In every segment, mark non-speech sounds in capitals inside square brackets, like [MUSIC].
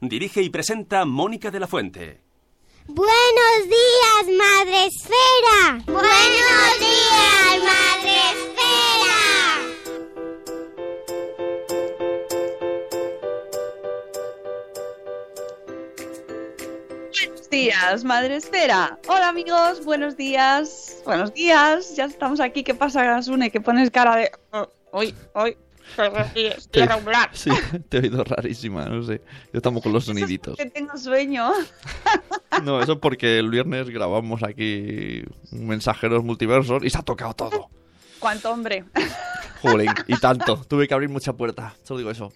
Dirige y presenta Mónica de la Fuente. Buenos días, Madre Esfera. Buenos días, Madre Esfera. Buenos días, Madre Esfera. Hola amigos, buenos días. Buenos días, ya estamos aquí. ¿Qué pasa, Gasune? Que pones cara de... Oh, Hoy, hoy, estoy regular. [LAUGHS] Sí, te he oído rarísima, no sé. Yo estamos con los soniditos. Que tengo sueño. [LAUGHS] No, eso porque el viernes grabamos aquí mensajeros multiversos y se ha tocado todo. ¿Cuánto hombre? [LAUGHS] Joder, y tanto. Tuve que abrir mucha puerta. Solo digo eso.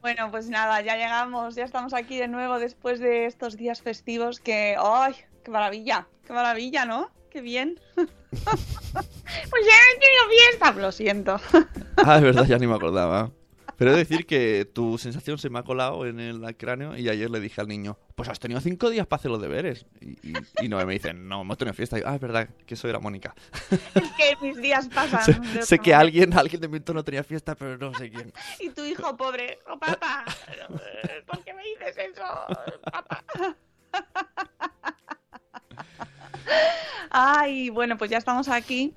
Bueno, pues nada, ya llegamos, ya estamos aquí de nuevo después de estos días festivos que... ¡Ay! ¡Qué maravilla! ¡Qué maravilla, ¿no? ¡Qué bien! [LAUGHS] pues ya he tenido fiesta. Lo siento. Ah, es verdad, ya ni me acordaba. Pero he de decir que tu sensación se me ha colado en el cráneo y ayer le dije al niño, pues has tenido cinco días para hacer los deberes. Y, y, y no, me dicen, no, hemos tenido fiesta. Y yo, ah, es verdad, que eso era Mónica. [LAUGHS] Es que mis días pasan. sé, sé que alguien, alguien de mi entorno tenía fiesta, pero no sé quién. [LAUGHS] Y tu hijo pobre, oh papá, ¿por qué me dices eso, papá? Ay, bueno, pues ya estamos aquí.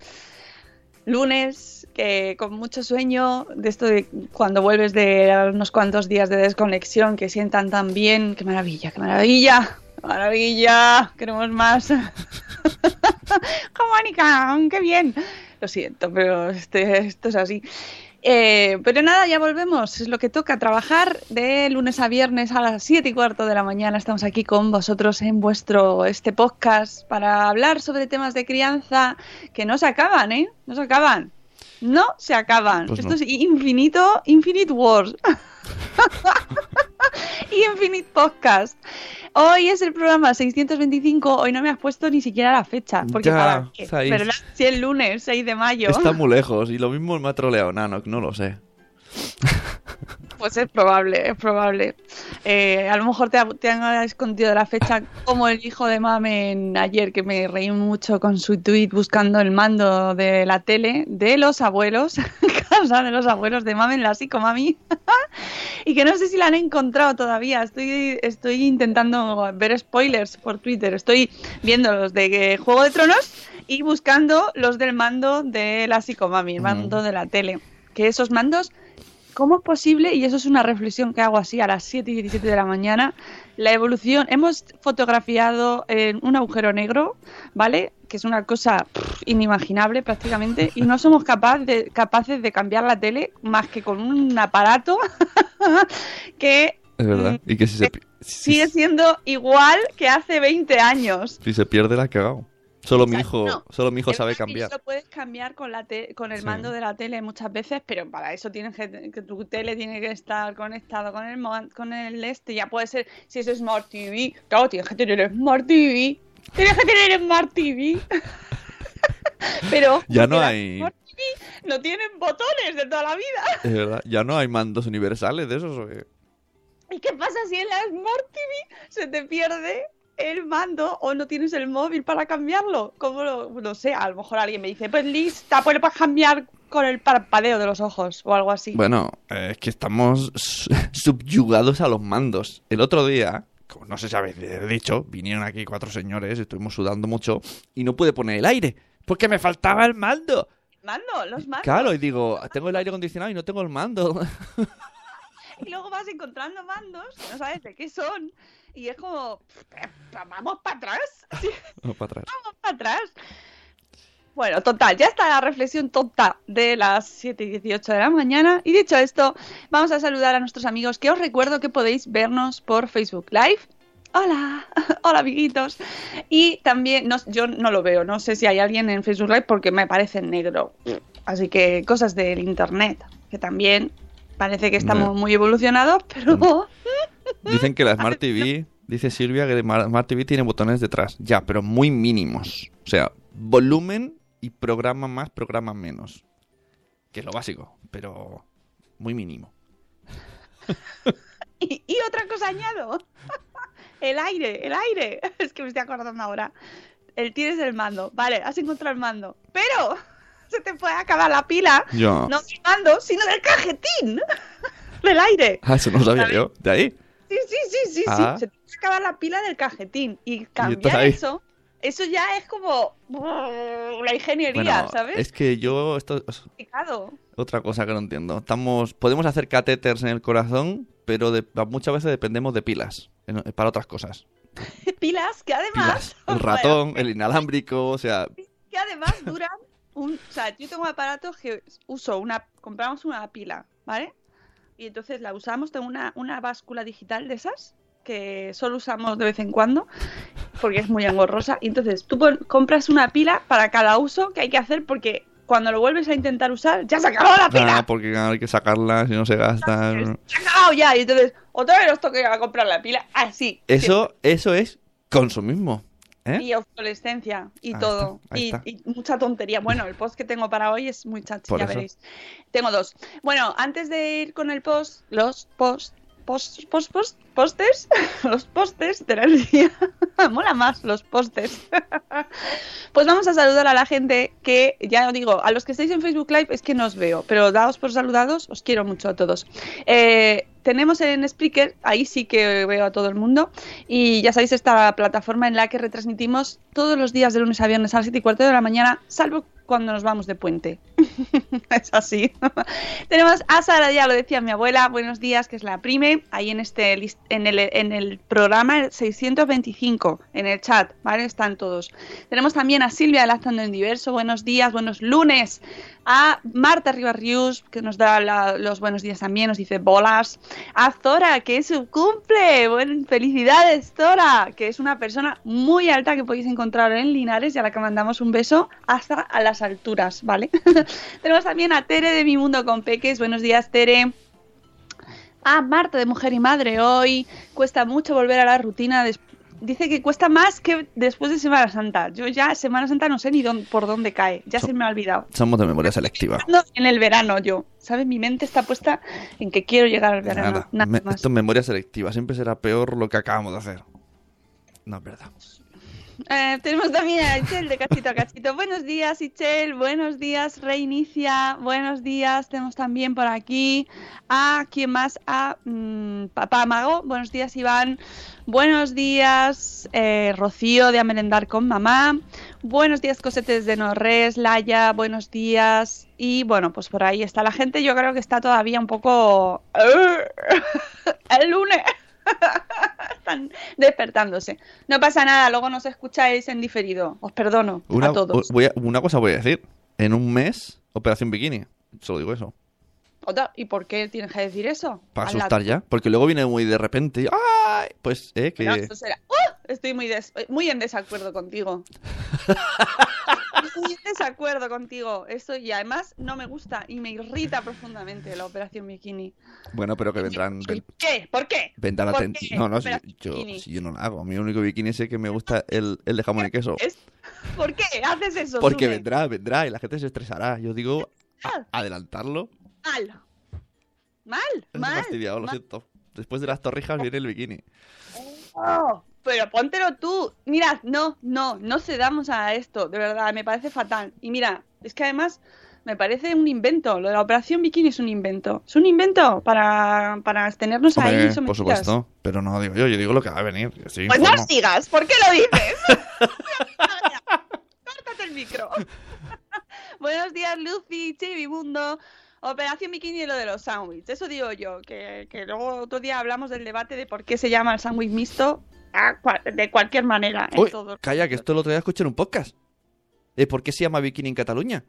Lunes, que con mucho sueño, de esto de cuando vuelves de unos cuantos días de desconexión que sientan tan bien. ¡Qué maravilla, qué maravilla! ¡Qué maravilla! Queremos más. [LAUGHS] Mónica, qué bien. Lo siento, pero este, esto es así. Eh, pero nada, ya volvemos. Es lo que toca trabajar de lunes a viernes a las 7 y cuarto de la mañana. Estamos aquí con vosotros en vuestro este podcast para hablar sobre temas de crianza que no se acaban, ¿eh? No se acaban. No se acaban. Pues Esto no. es infinito, Infinite Wars. [LAUGHS] y Infinite Podcast. Hoy es el programa 625. Hoy no me has puesto ni siquiera la fecha. Porque Ya, para qué? ¿Verdad? Si el lunes 6 de mayo. Está [LAUGHS] muy lejos y lo mismo me ha troleado Nano, no lo sé. Pues es probable, es probable. Eh, a lo mejor te, ha- te han escondido la fecha como el hijo de Mamen ayer, que me reí mucho con su tweet buscando el mando de la tele de los abuelos, [LAUGHS] [LAUGHS] de los abuelos de Mamen, la psicomami, [LAUGHS] y que no sé si la han encontrado todavía. Estoy, estoy intentando ver spoilers por Twitter, estoy viendo los de Juego de Tronos y buscando los del mando de la psicomami, el mando de la tele. Que esos mandos ¿Cómo es posible? Y eso es una reflexión que hago así a las 7 y 17 de la mañana. La evolución, hemos fotografiado en un agujero negro, ¿vale? Que es una cosa pff, inimaginable prácticamente. Y no somos capaz de, capaces de cambiar la tele más que con un aparato [LAUGHS] que Es verdad. Y que si se, sigue siendo igual que hace 20 años. si se pierde la cagado. Solo mi sea, hijo, no. solo mi hijo sabe cambiar. Lo puedes cambiar con, la te- con el Sí. mando de la tele muchas veces, pero para eso tienes que, que tu tele tiene que estar conectado con el con el este. Ya puede ser, si es Smart TV, claro, tienes que tener Smart TV. Tienes que tener Smart TV. pero [LAUGHS] Ya no hay- Smart TV no tienen botones de toda la vida. Es verdad. Ya no hay mandos universales de esos. ¿Y qué pasa si en la Smart TV se te pierde el mando o no tienes el móvil para cambiarlo? ¿Cómo lo, no sé? A lo mejor alguien me dice, pues lista, pues puedes cambiar con el parpadeo de los ojos o algo así. Bueno, eh, es que estamos su- subyugados a los mandos. El otro día como no sé si habéis dicho, vinieron aquí cuatro señores, estuvimos sudando mucho y no pude poner el aire porque me faltaba el mando. Mando, los mandos. Claro, y digo, tengo el aire acondicionado y no tengo el mando. [LAUGHS] Y luego vas encontrando mandos, no sabes de qué son. Y es como, vamos para atrás. No, para atrás. Vamos para atrás. [LAUGHS] Bueno, total, ya está la reflexión tonta de las 7 y 18 de la mañana. Y dicho esto, vamos a saludar a nuestros amigos que os recuerdo que podéis vernos por Facebook Live. Hola, [LAUGHS] hola amiguitos. Y también, no, yo no lo veo, no sé si hay alguien en Facebook Live porque me parece negro. Así que cosas del internet, que también parece que estamos muy evolucionados, pero... [LAUGHS] Dicen que la Smart TV, dice Silvia que la Smart TV tiene botones detrás. Ya, pero muy mínimos. O sea, volumen y programa más, programa menos. Que es lo básico, pero muy mínimo. [LAUGHS] Y, y otra cosa añado. [LAUGHS] El aire, el aire. [LAUGHS] Es que me estoy acordando ahora. El tienes el mando. Vale, has encontrado el mando. Pero se te puede acabar la pila. No del mando, sino del cajetín. Del aire. Ah, eso no lo sabía ¿Sabes? yo. ¿De ahí? Sí, sí, sí, sí, Ah. sí. Se te puede acabar la pila del cajetín. Y cambiar eso, eso ya es como uh, la ingeniería, Bueno, ¿sabes? es que yo, esto es otra cosa que no entiendo. Estamos, podemos hacer catéteres en el corazón, pero de- muchas veces dependemos de pilas en- para otras cosas. [LAUGHS] Pilas que además. Pilas. [LAUGHS] El Bueno, ratón, el inalámbrico, o sea, que además duran un, o sea, yo tengo aparatos que uso una, compramos una pila, ¿vale? Y entonces la usamos, tengo una, una báscula digital de esas que solo usamos de vez en cuando porque es muy engorrosa. Y entonces tú compras una pila para cada uso que hay que hacer porque cuando lo vuelves a intentar usar ya se acabó la pila. ah, porque hay que sacarla si no se gasta. Se ha acabado ya. Y entonces otra vez os toca a comprar la pila. Así. Eso, eso es consumismo. ¿eh? Y obsolescencia y Ahí todo. está, y, mucha tontería. Bueno, el post que tengo para hoy es muy chachi, Por ya eso. veréis. Tengo dos. Bueno, antes de ir con el post, los post, post, post, post, postes, [LAUGHS] los postes del día. [LAUGHS] Mola más los postes. [LAUGHS] pues vamos a saludar a la gente que, ya os digo, a los que estáis en Facebook Live es que no os veo, pero daos por saludados, os quiero mucho a todos. Eh, tenemos en Spreaker, ahí sí que veo a todo el mundo, y ya sabéis, esta plataforma en la que retransmitimos todos los días de lunes a viernes a las 7 y cuarto de la mañana, salvo cuando nos vamos de puente. [LAUGHS] es así. [LAUGHS] Tenemos a Sara, ya lo decía mi abuela, buenos días, que es la prime, ahí en este en el, en el programa 625, en el chat, ¿vale? Están todos. Tenemos también a Silvia de Lactando en Diverso, buenos días, buenos lunes. A Marta Ribarrius, que nos da los buenos días también, nos dice bolas. A Zora, que es su cumple. Buen, felicidades, Zora, que es una persona muy alta que podéis encontrar en Linares y a la que mandamos un beso hasta a las alturas, ¿vale? [LAUGHS] Tenemos también a Tere de Mi Mundo con Peques. Buenos días, Tere. A Marta de Mujer y Madre hoy. Cuesta mucho volver a la rutina. des- Dice que cuesta más que después de Semana Santa. Yo ya Semana Santa no sé ni dónde- por dónde cae. Ya se me ha olvidado. Somos de memoria selectiva. En el verano yo. ¿Sabes? Mi mente está puesta en que quiero llegar al verano. Nada, Nada, me- más. esto es memoria selectiva. Siempre será peor lo que acabamos de hacer. No es verdad. Eh, tenemos también a Ichel de Cachito a Cachito. Buenos días, Ichel. Buenos días, Reinicia. Buenos días. Tenemos también por aquí a quién más? A mm, Papá Mago. Buenos días, Iván. Buenos días, eh, Rocío de A con Mamá. Buenos días, Cosetes de Norres, Laya. Buenos días. Y bueno, pues por ahí está la gente. Yo creo que está todavía un poco. [LAUGHS] El lunes. [LAUGHS] Están despertándose. No pasa nada, luego nos escucháis en diferido. Os perdono Una, a todos. voy a- una cosa voy a decir. En un mes, Operación Bikini. Solo digo eso. ¿Y por qué tienes que decir eso? Para asustar ya. Porque luego viene muy de repente. Pues, eh, que. No, eso será- ¡Uh! Estoy muy, des- muy en desacuerdo contigo. muy en desacuerdo contigo. Eso y además no me gusta y me irrita profundamente la operación bikini. Bueno, pero que vendrán. ¿Por qué? ¿Por qué? Vendrán ¿Por qué? No, no, si yo, bikini. si yo no la hago. Mi único bikini sé que me gusta el, el de jamón y queso. Es- ¿Por qué haces eso? Porque vendrá, vendrá y la gente se estresará. Yo digo, adelantarlo. Mal. Mal, Es mal. fastidiado, lo mal. siento. Después de las torrijas viene el bikini. Oh, pero póntelo tú. Mira, no, no, no cedamos a esto, de verdad, me parece fatal. Y mira, es que además Me parece un invento. Lo de la operación bikini es un invento. Es un invento para, para tenernos ahí sometidas. por supuesto. Pero no digo yo, yo digo lo que va a venir. Pues no sigas, ¿por qué lo dices? [LAUGHS] Córtate el micro. [LAUGHS] Buenos días, Lucy, Chivimundo. Operación Bikini y lo de los sándwiches. Eso digo yo, que, que luego otro día hablamos del debate de por qué se llama el sándwich mixto de cualquier manera. en todo- calla, que esto el otro día escuché en un podcast. ¿Por qué se llama bikini en Cataluña?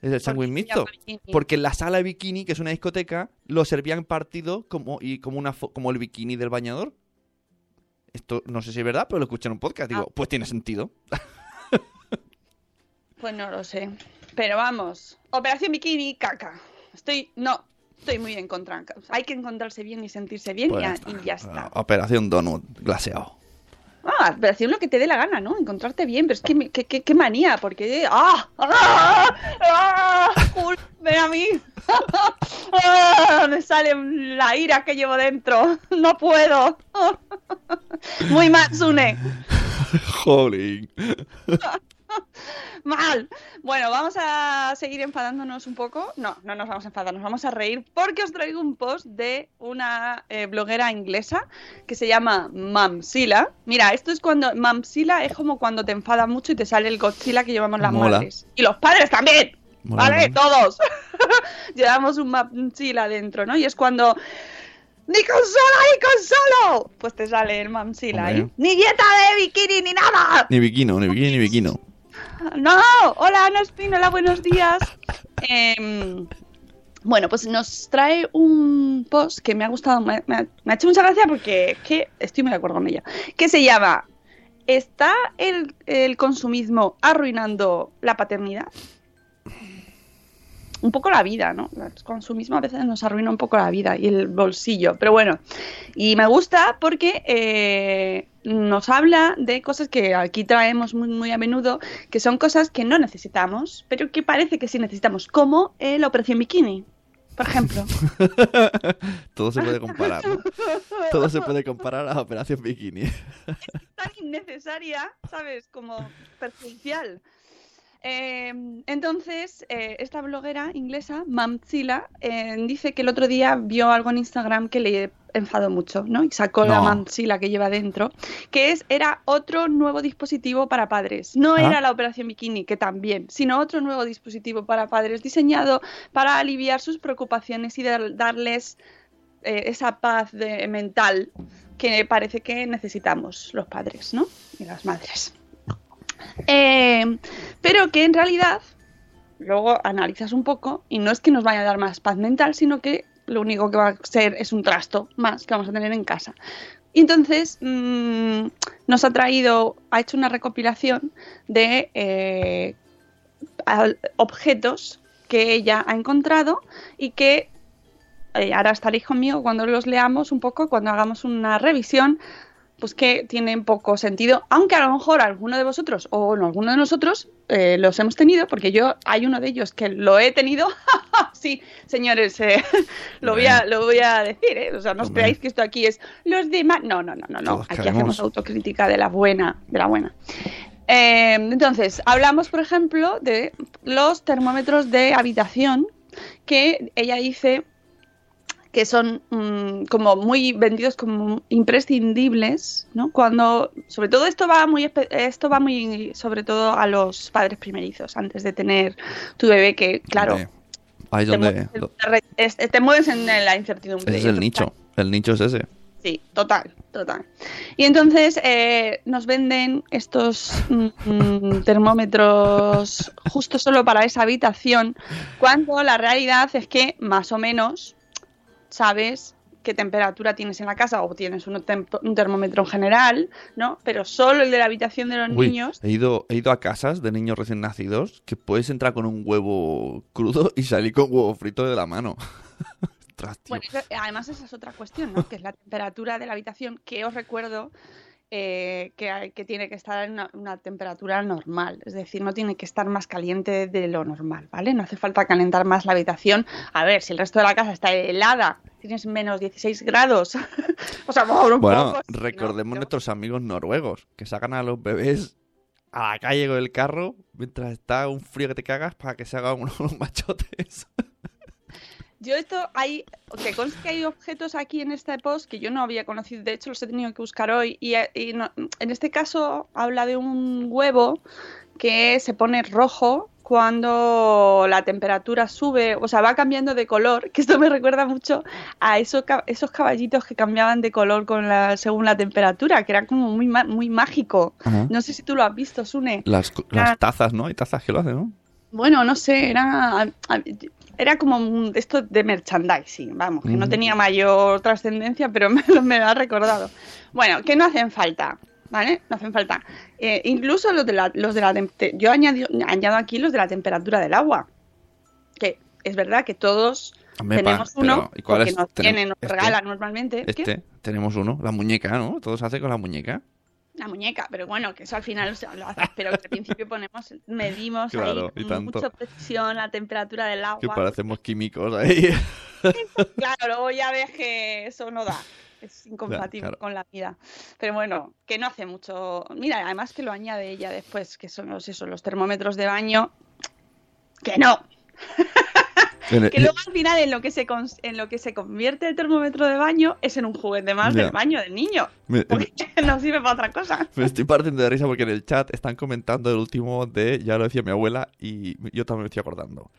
Es el sándwich mixto. Porque en la sala de bikini, que es una discoteca, lo servían partido como, y como, una, como el bikini del bañador. Esto no sé si es verdad, pero lo escuché en un podcast. Digo, Ah. pues tiene sentido. [LAUGHS] Pues no lo sé. Pero vamos, Operación Bikini, caca. Estoy, no, estoy muy en contra. Hay que encontrarse bien y sentirse bien Pues y, ya está. y ya está. Operación Donut glaseado. Ah, operación lo que te dé la gana, ¿no? Encontrarte bien, pero es que, que- que- qué manía, porque... ¡Ah! ¡Ah! ¡Ah! Ven a mí. [LAUGHS] ¡Ah! Me sale la ira que llevo dentro. No puedo. [LAUGHS] Muy mal, Sune. [LAUGHS] Jolín. [LAUGHS] Mal. Bueno, vamos a seguir enfadándonos un poco. No, no nos vamos a enfadar, nos vamos a reír porque os traigo un post de una eh, bloguera inglesa que se llama Mamsila. Mira, esto es cuando Mamsila es como cuando te enfada mucho y te sale el Godzilla que llevamos las Mola. madres. Y los padres también. Mola, ¿Vale? mola. Todos. [LAUGHS] Llevamos un Mamsila dentro, ¿no? Y es cuando ¡Ni consola, ni consolo! Pues te sale el Mamsila ahí. Hombre. ¡Ni dieta de bikini, ni nada! Ni bikino, ni bikini, ni bikino. No, hola Ana Espínola, buenos días. Em, bueno, pues nos trae un post que me ha gustado, me, me ha, hecho mucha gracia porque que estoy muy de acuerdo con ella. Que se llama ¿Está el consumismo arruinando la paternidad? Un poco la vida, ¿no? El consumismo a veces nos arruina un poco la vida y el bolsillo. Pero bueno, y me gusta porque eh, nos habla de cosas que aquí traemos muy, muy a menudo, que son cosas que no necesitamos, pero que parece que sí necesitamos, como eh, la operación bikini, por ejemplo. [LAUGHS] Todo se puede comparar, ¿no? [LAUGHS] Todo se puede comparar a Operación Bikini. tan innecesaria, ¿sabes? Como perjudicial. Eh, entonces, eh, esta bloguera inglesa, Mamzilla, eh, dice que el otro día vio algo en Instagram que le enfadó mucho, ¿no? Y sacó la. Mamzilla que lleva dentro, que es, era otro nuevo dispositivo para padres. No Ah. era la operación bikini, que también, sino otro nuevo dispositivo para padres diseñado para aliviar sus preocupaciones y dar- darles eh, esa paz de- mental que parece que necesitamos los padres, ¿no? Y las madres. Eh, pero que en realidad, luego analizas un poco y no es que nos vaya a dar más paz mental, sino que lo único que va a ser es un trasto más que vamos a tener en casa. Y entonces mm, nos ha traído, ha hecho una recopilación de eh, objetos que ella ha encontrado y que eh, ahora estaréis conmigo cuando los leamos un poco, cuando hagamos una revisión, pues que tienen poco sentido, aunque a lo mejor alguno de vosotros o no, alguno de nosotros eh, los hemos tenido, porque yo hay uno de ellos que lo he tenido. [LAUGHS] sí, señores, eh, [LAUGHS] lo, voy a, lo voy a decir, ¿eh? o sea, no os creáis que esto aquí es los demás. No, no, no, no, no. Todos Aquí hacemos autocrítica de la buena, de la buena. Eh, entonces, hablamos, por ejemplo, de los termómetros de habitación que ella dice que son mm, como muy vendidos como imprescindibles, ¿no? Cuando, sobre todo esto va muy, esto va muy, sobre todo a los padres primerizos, antes de tener tu bebé, que claro, Ahí te, donde... mueves, te mueves en la incertidumbre. ese es el nicho. El nicho es ese. Sí, total, total. Y entonces eh, nos venden estos mm, [LAUGHS] termómetros justo solo para esa habitación, cuando la realidad es que más o menos sabes qué temperatura tienes en la casa o tienes un, un termómetro en general, ¿no? Pero solo el de la habitación de los Uy, niños. he ido, he ido a casas de niños recién nacidos que puedes entrar con un huevo crudo y salir con huevo frito de la mano. [LAUGHS] Ostras. Bueno, eso- además esa es otra cuestión, ¿no? Que es la temperatura de la habitación, que os recuerdo eh, que, hay- que tiene que estar en una, una temperatura normal, es decir, no tiene que estar más caliente de lo normal, ¿vale? No hace falta calentar más la habitación. A ver, si el resto de la casa está helada, tienes menos 16 grados, [LAUGHS] o sea, por un Bueno, poco, sí, ¿no? recordemos nuestros amigos noruegos que sacan a los bebés a la calle con el carro mientras está un frío que te cagas para que se hagan [LAUGHS] unos machotes. Yo esto hay, que conste que hay objetos aquí en este post que yo no había conocido, de hecho los he tenido que buscar hoy y, y no- en este caso habla de un huevo que se pone rojo cuando la temperatura sube, o sea, va cambiando de color, [LAUGHS] que esto me recuerda mucho a esos, esos caballitos que cambiaban de color con la, según la temperatura, que era como muy, muy mágico. Ajá. No sé si tú lo has visto, Sune. Las, las tazas, ¿no? Hay tazas que lo hacen, ¿no? Bueno, no sé, era, era como un- esto de merchandising, vamos, que no Mm. tenía mayor trascendencia, pero [LAUGHS] me, lo- me lo ha recordado. Bueno, que no hacen falta, ¿vale? No hacen falta. Eh, incluso los de la, los de la yo añado, añado aquí los de la temperatura del agua, que es verdad que todos tenemos uno, pero, ¿y cuál es? nos tienen, nos este, regalan normalmente. ¿Qué? Este, tenemos uno, la muñeca, ¿no? Todo se hace con la muñeca. La muñeca, pero bueno, que eso al final o sea, lo haces, pero que al principio ponemos, medimos Claro, ahí con mucha precisión la temperatura del agua. Que parecemos químicos ahí. [LAUGHS] Claro, luego ya ves que eso no da. Es incompatible claro. con la vida. Pero bueno, que no hace mucho. Mira, además que lo añade ella después, que son los, eso, los termómetros de baño. Que no. Que luego al final en lo que se en lo que se convierte el termómetro de baño es en un juguete más Ya. del baño del niño. me, Porque [LAUGHS] no sirve para otra cosa. me estoy partiendo de risa porque en el chat están comentando el último de, ya lo decía mi abuela y yo también me estoy acordando,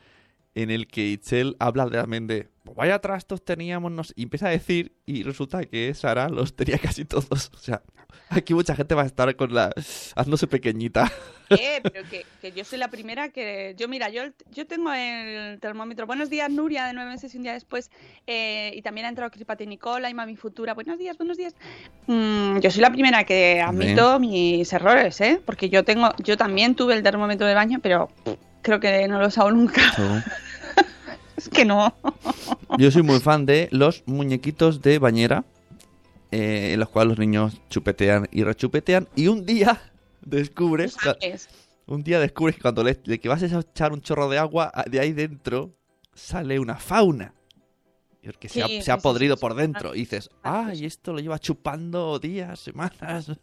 en el que Itzel habla también de, "Pues vaya trastos teníamos, nos... y empieza a decir, y resulta que Sara los tenía casi todos. O sea, aquí mucha gente va a estar con la... haciéndose pequeñita. Eh, pero que, que yo soy la primera que. Yo, mira, yo, yo tengo el termómetro. Buenos días, Nuria, de nueve meses y un día después. eh, y también ha entrado Cripate Nicola y Mami Futura. Buenos días, buenos días. Mm, yo soy la primera que admito mis errores, ¿eh? Porque yo tengo. Yo también tuve el termómetro de baño, pero creo que no lo he usado nunca. [LAUGHS] Es que no. Yo soy muy fan de los muñequitos de bañera, eh, en los cuales los niños chupetean y rechupetean. Y un día descubres, un día descubres que cuando le, le que vas a echar un chorro de agua, a- de ahí dentro sale una fauna. Porque se, ha, se ha podrido por dentro. Y dices, Ah, ah, pues- y esto lo lleva chupando días, semanas. [LAUGHS]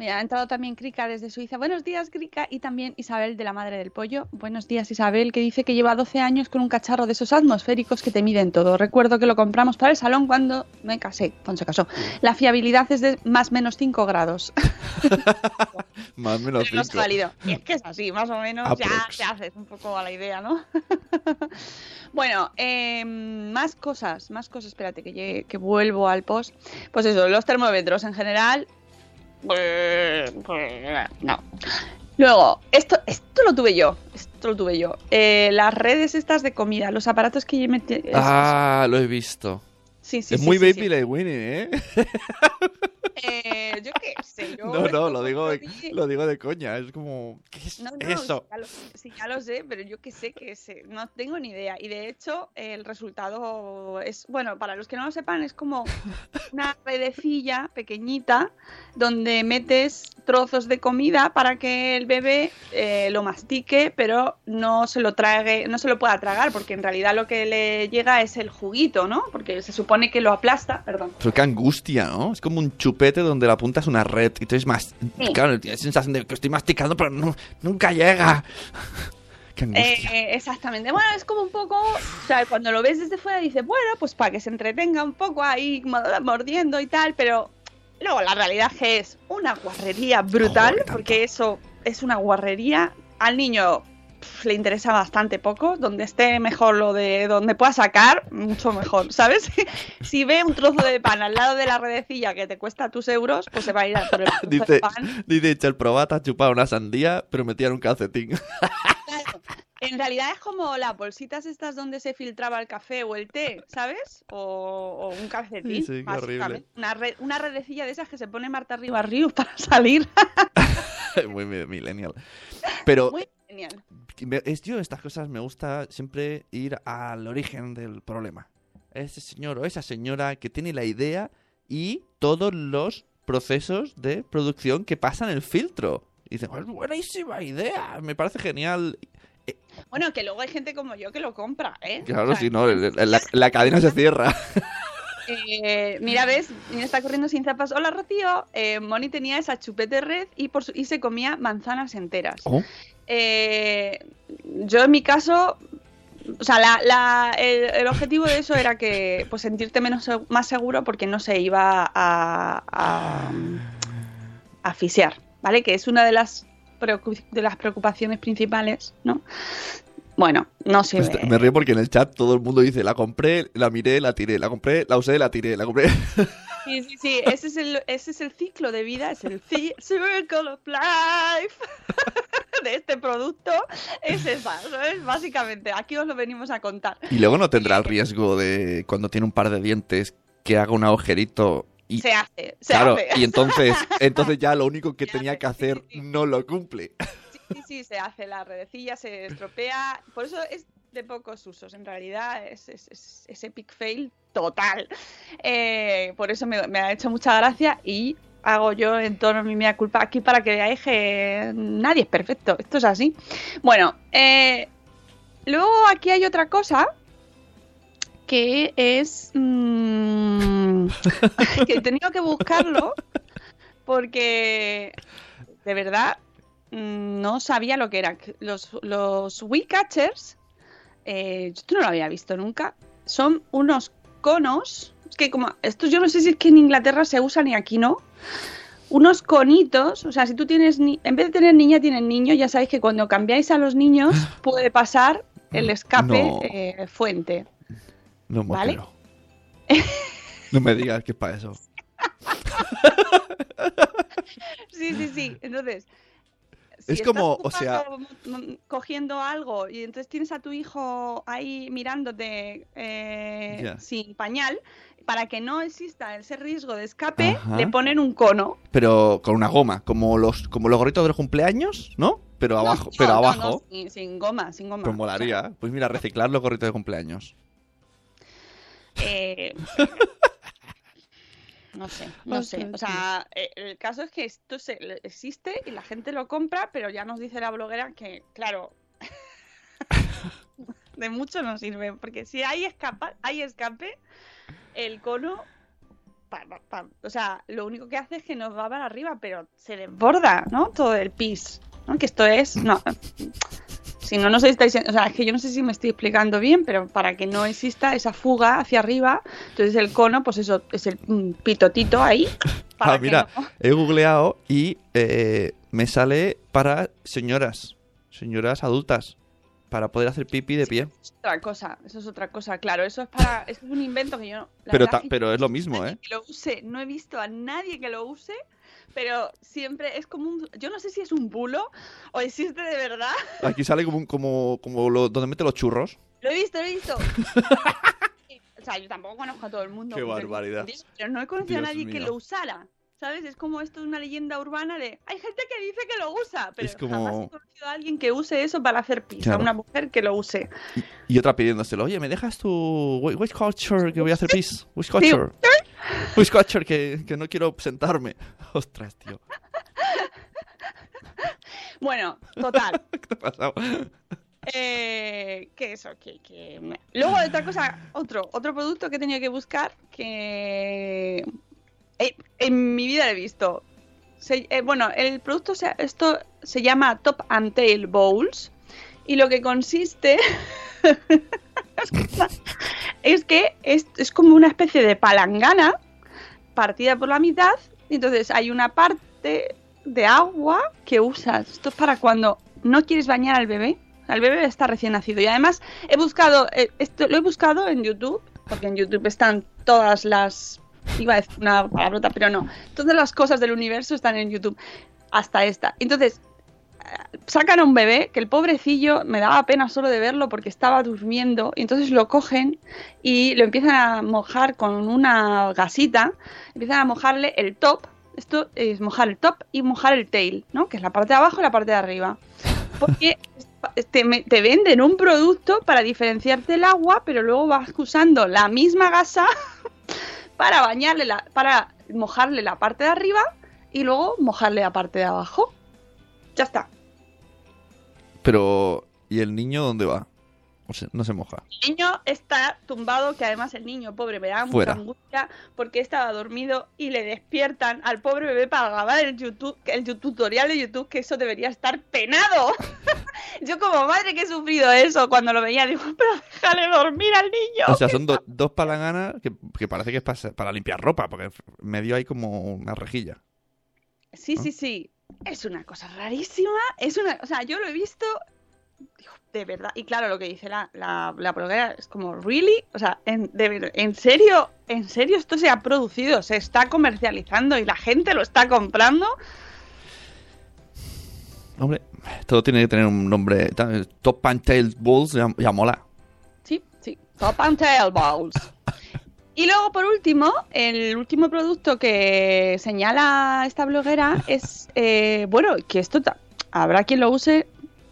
Mira, ha entrado también Krika desde Suiza. Buenos días, Krika. Y también Isabel de la Madre del Pollo. Buenos días, Isabel, que dice que lleva 12 años con un cacharro de esos atmosféricos que te miden todo. Recuerdo que lo compramos para el salón cuando me casé, cuando se casó. La fiabilidad es de más menos 5 grados. [LAUGHS] Más o menos Pero no es válido. Y es que es así, más o menos ya te haces un poco a la idea, ¿no? [LAUGHS] bueno, eh, más cosas, más cosas. Espérate que, llegue- que vuelvo al post. Pues eso, los termómetros en general. No. Luego, esto, esto lo tuve yo. Esto lo tuve yo. Eh, las redes estas de comida, los aparatos que yo metí. Ah, lo he visto. Sí, sí, es sí, muy baby. Lane Winnie, ¿eh? [LAUGHS] Eh, yo qué sé. Yo No, no, lo digo, de, lo digo de coña. Es como, ¿qué es No, no, eso? Ya lo, sí, ya lo sé, pero yo que sé que sé, no tengo ni idea. Y de hecho, el resultado es, bueno, para los que no lo sepan, es como una redecilla pequeñita donde metes trozos de comida para que el bebé eh, lo mastique, pero no se lo trague, no se lo pueda tragar, porque en realidad lo que le llega es el juguito, ¿no? Porque se supone que lo aplasta, perdón. Pero qué angustia, ¿no? Es como un chupete donde la punta es una red. Y entonces más. Sí. Claro, tienes sensación de que estoy masticando, pero no- nunca llega. [LAUGHS] Qué angustia. Eh, exactamente. Bueno, es como un poco, o sea, cuando lo ves desde fuera dices, bueno, pues para que se entretenga un poco ahí mo- mordiendo y tal, pero luego la realidad es que es una guarrería brutal, Joder, porque eso es una guarrería. Al niño le interesa bastante poco, donde esté mejor lo de donde pueda sacar, mucho mejor, ¿sabes? [LAUGHS] si ve un trozo de pan al lado de la redecilla que te cuesta tus euros, pues se va a ir a por el trozo de pan. dice el probata ha chupado una sandía, pero metía en un calcetín. Claro. En realidad es como las bolsitas estas donde se filtraba el café o el té, ¿sabes? O, o un calcetín. Sí, horrible. Una, red, una redecilla de esas que se pone Marta arriba Ríos para salir. [LAUGHS] [LAUGHS] Muy mi- millennial. Pero Muy genial. Es, yo estas cosas me gusta siempre ir al origen del problema. Ese señor o esa señora que tiene la idea y todos los procesos de producción que pasan el filtro. Y dicen, "Pues, buenísima idea, me parece genial. Bueno, que luego hay gente como yo que lo compra, ¿eh? Claro, O sea, si no, la cadena se cierra. Eh, mira, ves, mira, está corriendo sin zapas. Hola, Rocío. Eh, Moni tenía esa chupete red y, por su- y se comía manzanas enteras. Oh, Eh, yo en mi caso, o sea, la- la- el, objetivo de eso era que pues sentirte menos más seguro porque no se iba a, a, a asfixiar, ¿vale? Que es una de las de las preocupaciones principales, ¿no? Bueno, no sé. Este- me río porque en el chat todo el mundo dice, la compré, la miré, la tiré, la compré, la usé, la tiré, la compré. [LAUGHS] Sí, sí, sí, ese es el, ese es el ciclo de vida, es el ci- circle of life [LAUGHS] de este producto. Es esa, ¿sabes? Básicamente, aquí os lo venimos a contar. Y luego no tendrá el riesgo de cuando tiene un par de dientes que haga un agujerito y Se hace, se claro, hace. y entonces [LAUGHS] entonces ya lo único que Se tenía hace, que hacer sí, sí. no lo cumple. Sí, sí, sí, se hace. La redecilla se estropea. Por eso es de pocos usos. En realidad es, es, es- es epic fail total. Eh, por eso me, ha hecho mucha gracia y hago yo en tono mi mea culpa aquí para que veáis que nadie es perfecto. Esto es así. Bueno, eh, luego aquí hay otra cosa que es mm, [LAUGHS] que he tenido que buscarlo porque de verdad mm, no sabía lo que era. Los, los Wii Catchers, eh, yo no lo había visto nunca, son unos conos, es que como, estos yo no sé si es que en Inglaterra se usan y aquí no, unos conitos, o sea, si tú tienes, ni- en vez de tener niña, tienes niño, ya sabéis que cuando cambiáis a los niños [LAUGHS] puede pasar el escape No. eh, fuente. No me ¿Vale? No me digas que es para eso. [LAUGHS] Sí, sí, sí. Entonces. Es estás como, o sea- jugando, mm, cogiendo algo y entonces tienes a tu hijo ahí mirándote eh, sin pañal, para que no exista ese riesgo de escape, Ajá. le ponen un cono. Pero con una goma, como los como los gorritos de los cumpleaños, ¿no? Pero abajo, No, pero no, abajo. sin, sin goma, sin goma. Pues molaría. Pues mira, reciclar los gorritos de cumpleaños. Eh, [LAUGHS] no sé, no sé. O sea, eh, el caso es que esto se- existe y la gente lo compra, pero ya nos dice la bloguera que, claro, [LAUGHS] de mucho no sirve, porque si hay, escapa, hay escape, el cono, o sea, lo único que hace es que nos va para arriba, pero se desborda, ¿no? Todo el pis, ¿no? Que esto es, no, si no nos estáis, o sea, es que yo no sé si me estoy explicando bien, pero para que no exista esa fuga hacia arriba, entonces el cono, pues eso, es el mm, pitotito ahí. [LAUGHS] Para Ah, que mira, no- he googleado y eh, me sale para señoras, señoras adultas, para poder hacer pipí de pie. es otra cosa, eso es otra cosa, claro, eso es para, eso es un invento que yo no. la Pero, ta- que pero es lo no mismo, ¿eh? Que lo use, no he visto a nadie que lo use, pero siempre es como un, yo no sé si es un bulo o existe de verdad. Aquí sale como, un- como, como lo, donde mete los churros. Lo he visto, lo he visto. [LAUGHS] o sea, yo tampoco conozco a todo el mundo. Qué barbaridad. Pero no he conocido Dios a nadie que lo usara. ¿Sabes? Es como esto es una leyenda urbana de. Hay gente que dice que lo usa, pero Es como- jamás he conocido a alguien que use eso para hacer pis. Claro. A una mujer que lo use. Y otra pidiéndoselo, oye, ¿me dejas tu whi- which culture que voy a hacer pis? [LAUGHS] Which culture? Which culture que, que no quiero sentarme. [LAUGHS] Ostras, tío. [LAUGHS] Bueno, total. ¿Qué te ha pasado? Eh, que eso, que, que Luego otra cosa, otro, otro producto que he tenido que buscar que eh, en mi vida lo he visto. Eh, bueno, el producto, se- esto se llama Top and Tail Bowls y lo que consiste [LAUGHS] es que es, como una especie de palangana partida por la mitad y entonces hay una parte de agua que usas. Esto es para cuando no quieres bañar al bebé. El bebé está recién nacido. Y además he buscado, eh, esto lo he buscado en YouTube, porque en YouTube están todas las. Iba a decir una palabrota, pero no. Todas las cosas del universo están en YouTube. Hasta esta. Entonces, eh, sacan a un bebé que el pobrecillo me daba pena solo de verlo porque estaba durmiendo. Y entonces lo cogen y lo empiezan a mojar con una gasita. Empiezan a mojarle el top. Esto es mojar el top y mojar el tail, ¿no? Que es la parte de abajo y la parte de arriba. Porque [LAUGHS] te, te venden un producto para diferenciarte el agua, pero luego vas usando la misma gasa para bañarle, la, para mojarle la parte de arriba y luego mojarle la parte de abajo. Ya está. Pero, ¿y el niño dónde va? No se moja. El niño está tumbado, que además el niño pobre me da mucha Fuera. angustia porque estaba dormido y le despiertan al pobre bebé para grabar el YouTube, el tu- tutorial de YouTube, que eso debería estar penado. [LAUGHS] Yo como madre que he sufrido eso cuando lo veía, digo, pero déjale dormir al niño. O sea, son do- dos palanganas que, que parece que es para, para limpiar ropa, porque en medio hay como una rejilla. Sí, sí, sí. Es una cosa rarísima. Es una. O sea, yo lo he visto. De verdad. Y claro, lo que dice la, la, la bloguera es como, ¿really? O sea, en, de ¿en serio? ¿En serio esto se ha producido? ¿Se está comercializando y la gente lo está comprando? Hombre, todo tiene que tener un nombre. Top and Tail Balls ya, ya mola. Sí, sí. Top and tail balls. Y luego, por último, el último producto que señala esta bloguera es, eh, bueno, que esto habrá quien lo use,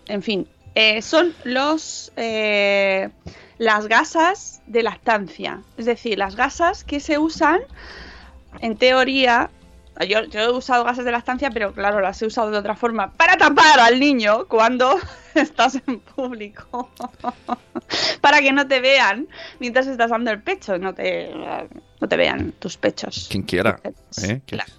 en fin, eh, son los eh, las gasas de lactancia, es decir, las gasas que se usan, en teoría, yo, yo he usado gasas de lactancia, pero claro, las he usado de otra forma, para tapar al niño cuando [LAUGHS] estás en público [LAUGHS] para que no te vean mientras estás dando el pecho, no te, no te vean tus pechos. Quien quiera. ¿eh? Claro.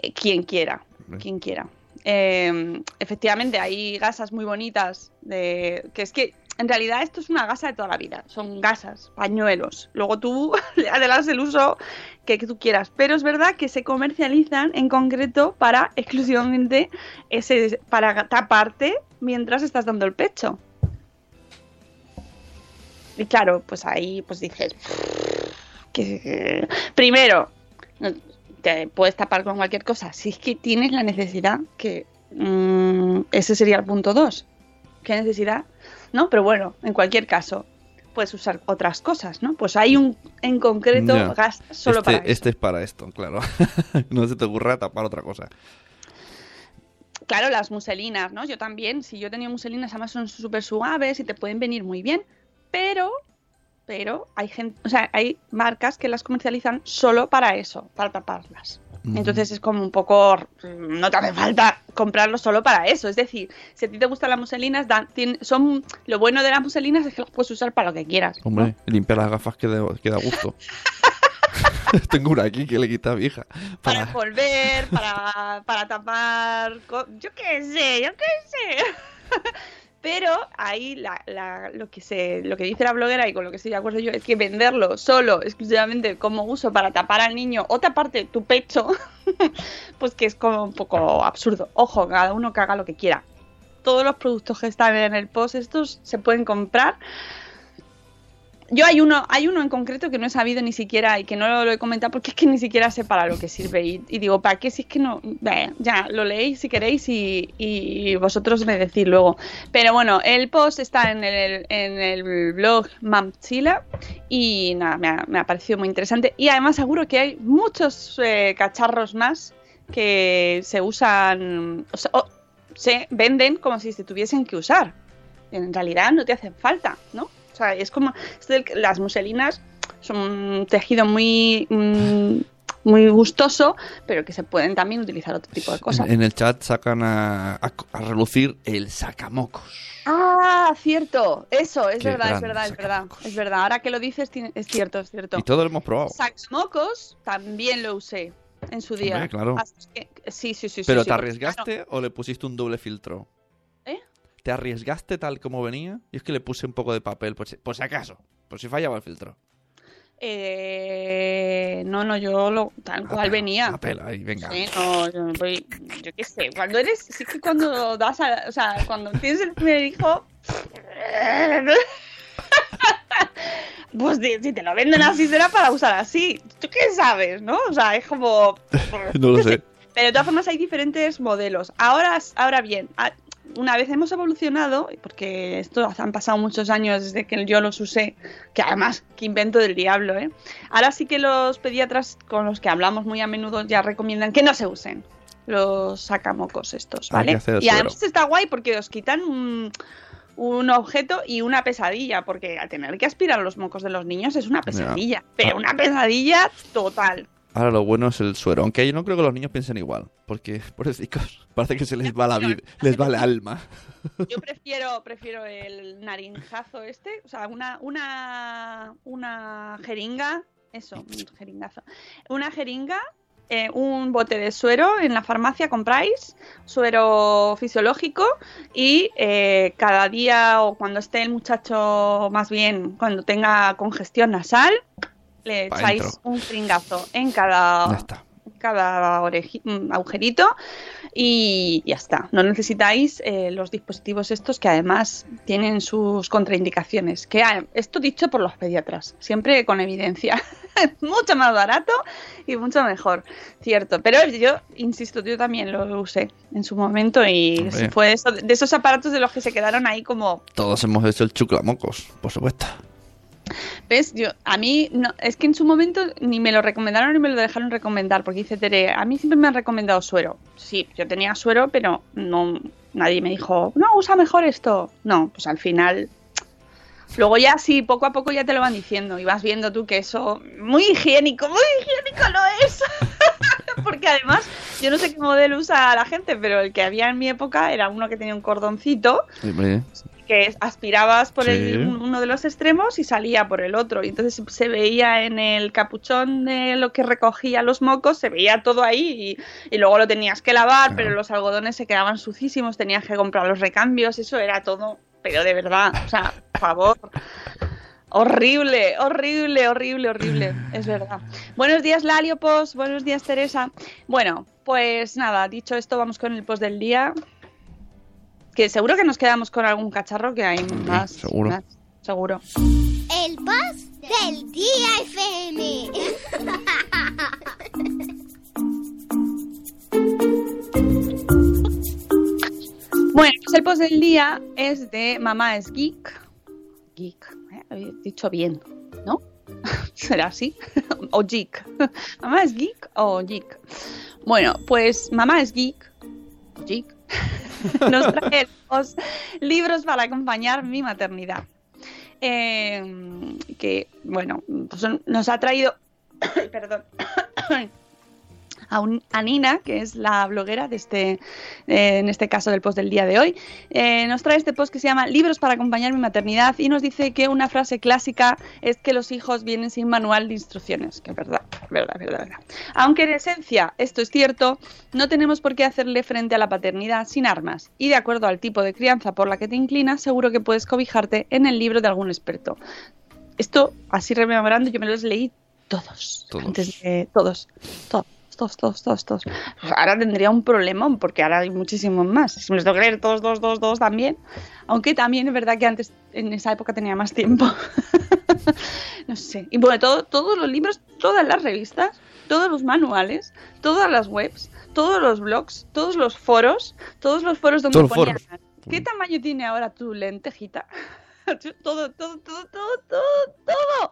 Eh, Quien quiera, quien quiera. Eh, efectivamente, hay gasas muy bonitas, de, que es que en realidad esto es una gasa de toda la vida, son gasas, pañuelos. Luego tú [LAUGHS] le das el uso que, que tú quieras, pero es verdad que se comercializan en concreto para [LAUGHS] exclusivamente ese, para taparte mientras estás dando el pecho. Y claro, pues ahí pues dices que primero te puedes tapar con cualquier cosa. Si es que tienes la necesidad, que mm, ese sería el punto 2. ¿Qué necesidad? ¿No? Pero bueno, en cualquier caso, puedes usar otras cosas, ¿no? Pues hay un en concreto gas solo este, para eso. este es para esto, claro. [LAUGHS] no se te ocurra tapar otra cosa. Claro, las muselinas, ¿no? Yo también, si yo tenía muselinas, además son súper suaves y te pueden venir muy bien, pero, pero hay gente, o sea, hay marcas que las comercializan solo para eso, para taparlas. Mm. Entonces es como un poco, no te hace falta comprarlo solo para eso. Es decir, si a ti te gustan las muselinas, dan- son lo bueno de las muselinas es que las puedes usar para lo que quieras. ¿no? Hombre, limpiar las gafas que, da- que da gusto. [LAUGHS] Tengo una aquí que le quita vieja. para Para... envolver, para, para tapar, yo qué sé, yo qué sé. Pero ahí la- lo, que se, lo que dice la bloguera y con lo que estoy de acuerdo yo es que venderlo solo, exclusivamente como uso para tapar al niño o taparte tu pecho, [LAUGHS] pues que es como un poco absurdo. Ojo, cada uno que haga lo que quiera. Todos los productos que están en el post estos se pueden comprar yo hay uno, hay uno en concreto que no he sabido ni siquiera y que no lo, he comentado porque es que ni siquiera sé para lo que sirve. Y, digo, ¿para qué? Si es que no. Ya, lo leéis si queréis y, y vosotros me decís luego. Pero bueno, el post está en el, en el blog Mamchila y nada, me ha, me ha parecido muy interesante. Y además, seguro que hay muchos eh, cacharros más que se usan. O sea, o se venden como si se tuviesen que usar. En realidad no te hacen falta, ¿no? O sea, es como las muselinas son un tejido muy mm, muy gustoso, pero que se pueden también utilizar otro tipo de cosas. En el chat sacan a, a- a relucir el sacamocos. Ah, cierto, eso, es Qué verdad, es verdad, es verdad, es verdad. Ahora que lo dices, es cierto, es cierto. Y todo lo hemos probado. Sacamocos también lo usé en su día. Hombre, claro. Así que- sí, sí, sí. ¿Pero sí, te sí, arriesgaste o le pusiste un doble filtro? ¿Te arriesgaste tal como venía? Y es que le puse un poco de papel, por si, por si acaso. Por si fallaba el filtro. Eh, no, no, yo lo tal cual venía. Papel, ahí, venga. Sí, no, yo, me voy- yo qué sé, cuando eres, sí que cuando das, a- o sea, cuando tienes el primer hijo, [LAUGHS] pues si, te lo venden así será para usar así, ¿tú qué sabes, no? O sea, es como... [LAUGHS] No lo sé. Pero de todas formas hay diferentes modelos. Ahora, ahora bien, una vez hemos evolucionado, porque esto han pasado muchos años desde que yo los usé, que además, que invento del diablo, ¿eh? Ahora sí que los pediatras con los que hablamos muy a menudo ya recomiendan que no se usen los sacamocos estos, ¿vale? Y además suero. está guay porque os quitan un, un objeto y una pesadilla, porque al tener que aspirar los mocos de los niños es una pesadilla, pero Ah. una pesadilla total. Ahora lo bueno es el suero. Aunque yo no creo que los niños piensen igual. Porque, [LAUGHS] pobrecicos, parece que se les va la vida, les va el alma. [LAUGHS] Yo [LAUGHS] prefiero, prefiero el narinjazo este, o sea, una, una, una jeringa, eso, un jeringazo. Una jeringa, eh, un bote de suero en la farmacia compráis, suero fisiológico, y eh, cada día o cuando esté el muchacho más bien, cuando tenga congestión nasal, le Pa' echáis dentro. un jeringazo en cada, está. cada mm, agujerito y ya está. No necesitáis eh, los dispositivos estos que además tienen sus contraindicaciones. Que esto dicho por los pediatras, siempre con evidencia. [LAUGHS] mucho más barato y mucho mejor, cierto. Pero yo insisto, yo también lo usé en su momento y fue eso- de esos aparatos de los que se quedaron ahí como Todos hemos hecho el chuclamocos, por supuesto. ¿Ves? Yo, a mí, no, es que en su momento ni me lo recomendaron ni me lo dejaron recomendar, porque dice Tere, a mí siempre me han recomendado suero. Sí, yo tenía suero, pero no nadie me dijo, no, usa mejor esto. No, pues al final. Luego ya sí, poco a poco ya te lo van diciendo y vas viendo tú que eso, muy higiénico, muy higiénico no es. [LAUGHS] porque además, yo no sé qué modelo usa la gente, pero el que había en mi época era uno que tenía un cordoncito Hombre, que aspirabas por Sí. el, un- uno de los extremos y salía por el otro. Y entonces se veía en el capuchón de lo que recogía los mocos, se veía todo ahí y, y luego lo tenías que lavar, Claro. pero los algodones se quedaban sucísimos, tenías que comprar los recambios, eso era todo, pero de verdad, o sea, por favor. Horrible, horrible, horrible, horrible, es verdad. Buenos días, Lalio Post, buenos días, Teresa. Bueno, pues nada, dicho esto, vamos con el post del día. Que seguro que nos quedamos con algún cacharro que hay más. seguro. más, seguro. El post del día FM. [LAUGHS] Bueno, pues el post del día es de Mamá es Geek. Geek, eh, he dicho bien, ¿no? [LAUGHS] ¿Será así? [LAUGHS] o Geek. ¿Mamá es Geek o Geek? Bueno, pues Mamá es Geek. Geek. [LAUGHS] Nos trae el post libros para acompañar mi maternidad. Eh, que, bueno, pues nos ha traído. [COUGHS] Perdón. A, un- a Nina, que es la bloguera de este, eh, en este caso del post del día de hoy, eh, nos trae este post que se llama Libros para acompañar mi maternidad y nos dice que una frase clásica es que los hijos vienen sin manual de instrucciones, que es verdad, verdad, verdad, verdad. Aunque en esencia esto es cierto, no tenemos por qué hacerle frente a la paternidad sin armas y de acuerdo al tipo de crianza por la que te inclinas, seguro que puedes cobijarte en el libro de algún experto. Esto, así rememorando, yo me los leí todos. Todos. Antes de todos. Todos. Todos, todos, todos, todos. Pues ahora tendría un problemón porque ahora hay muchísimos más. Si me los tengo que leer todos, dos, dos, dos también. Aunque también es verdad que antes, en esa época, tenía más tiempo. [LAUGHS] no sé. Y bueno, todo, todos los libros, todas las revistas, todos los manuales, todas las webs, todos los blogs, todos los foros, todos los foros donde Todos ponían, foros. ¿qué tamaño tiene ahora tu lentejita? todo, [LAUGHS] todo, todo, todo, todo, todo,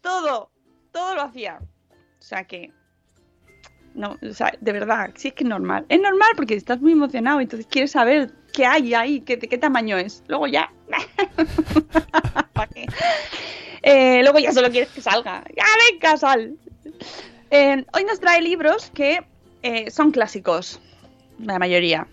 todo, todo lo hacía. O sea que no, o sea, de verdad, sí es que es normal. Es normal porque estás muy emocionado, entonces quieres saber qué hay ahí, qué, qué tamaño es. Luego ya. [LAUGHS] Eh, luego ya solo quieres que salga. ¡Ya venga, sal! Eh, hoy nos trae libros que eh, son clásicos, la mayoría.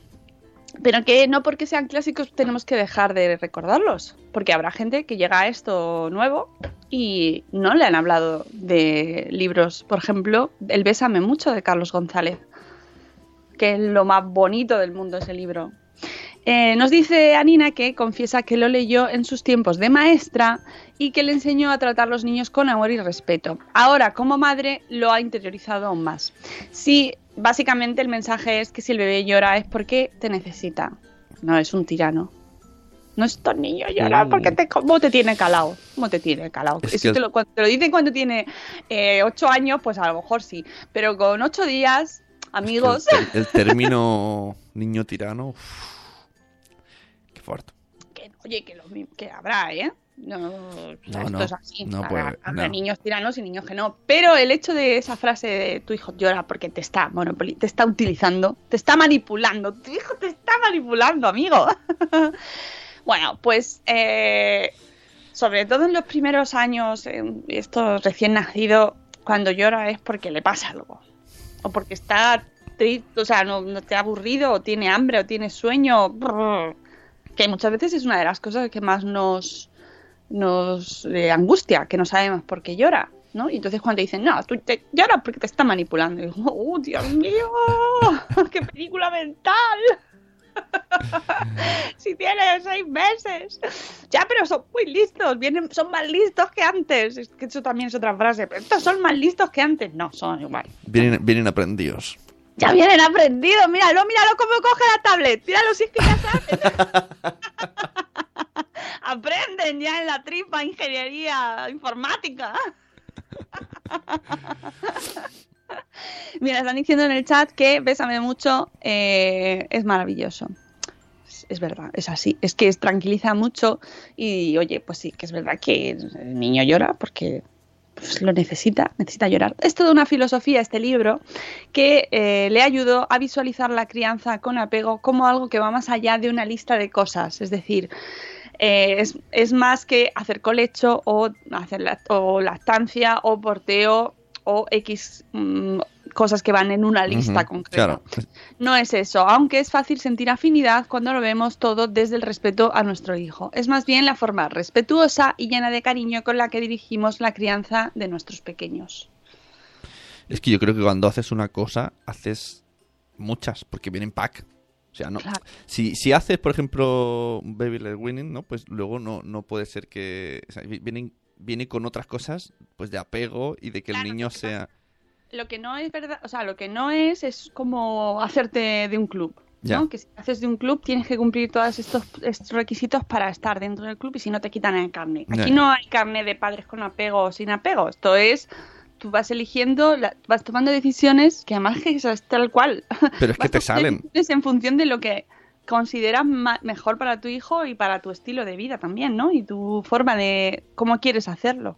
Pero que no porque sean clásicos tenemos que dejar de recordarlos. Porque habrá gente que llega a esto nuevo y no le han hablado de libros. Por ejemplo, El Bésame mucho de Carlos González. Que es lo más bonito del mundo ese libro. Eh, nos dice Anina que confiesa que lo leyó en sus tiempos de maestra y que le enseñó a tratar a los niños con amor y respeto. Ahora, como madre, lo ha interiorizado aún más. Sí, básicamente el mensaje es que si el bebé llora es porque te necesita. No es un tirano. No estos niños lloran porque te, ¿cómo te tiene calado? ¿Cómo te tiene calado? Es Eso te, lo, cuando te lo dicen cuando tiene eh, ocho años, pues a lo mejor sí. Pero con ocho días, amigos... El, término [LAUGHS] niño tirano. uf, qué fuerte. que, oye, que, mi- que habrá, ¿eh? No, No, esto no, es así. no Habrá- niños tiranos y niños que no. Pero el hecho de esa frase de tu hijo llora porque te está monopoli te está utilizando, te está manipulando. Tu hijo te está manipulando, amigo. [LAUGHS] bueno, pues eh, sobre todo en los primeros años, en estos recién nacidos, cuando llora es porque le pasa algo. O porque está triste, o sea, no, no te ha aburrido, o tiene hambre, o tiene sueño. brrr, que muchas veces es una de las cosas que más nos, eh, angustia, que no sabemos por qué llora. ¿no? Y entonces cuando dicen, no, tú te lloras porque te está manipulando. Y digo, ¡oh, Dios mío! [LAUGHS] ¡Qué película mental! [LAUGHS] si tiene seis meses. Ya, pero son muy listos. Vienen, son más listos que antes. Es que eso también es otra frase. Pero estos son más listos que antes. No, son igual. Vienen, vienen aprendidos. Ya vienen aprendidos. Míralo, míralo cómo coge la tablet. Míralo si es que ya saben. Aprenden ya en la tripa ingeniería informática. [LAUGHS] [LAUGHS] Mira, están diciendo en el chat que Bésame mucho eh, es maravilloso. Es, verdad, es así. Es que tranquiliza mucho y, oye, pues sí, que es verdad que el niño llora porque pues, lo necesita, necesita llorar. Es toda una filosofía este libro que eh, le ayudó a visualizar la crianza con apego como algo que va más allá de una lista de cosas. Es decir, eh, es, es más que hacer colecho o, hacer la- o lactancia o porteo o X mm, cosas que van en una lista concreta. Claro. No es eso, aunque es fácil sentir afinidad cuando lo vemos todo desde el respeto a nuestro hijo. Es más bien la forma respetuosa y llena de cariño con la que dirigimos la crianza de nuestros pequeños. Es que yo creo que cuando haces una cosa, haces muchas, porque vienen pack. O sea, no. Claro. Si, si haces, por ejemplo, Baby Led Winning, ¿no? Pues luego no, no puede ser que. o sea, vi- vienen, viene con otras cosas, pues de apego y de que el niño que sea. Lo que no es verdad, o sea, lo que no es es como hacerte de un club. Ya. ¿no? Que si haces de un club tienes que cumplir todos estos, estos requisitos para estar dentro del club y si no te quitan el carne. Ya. Aquí no hay carne de padres con apego o sin apego. Esto es, tú vas eligiendo, la- vas tomando decisiones que además que [LAUGHS] es tal cual. Pero es que Vas te salen. en función de lo que consideras mejor para tu hijo y para tu estilo de vida también, ¿no? Y tu forma de cómo quieres hacerlo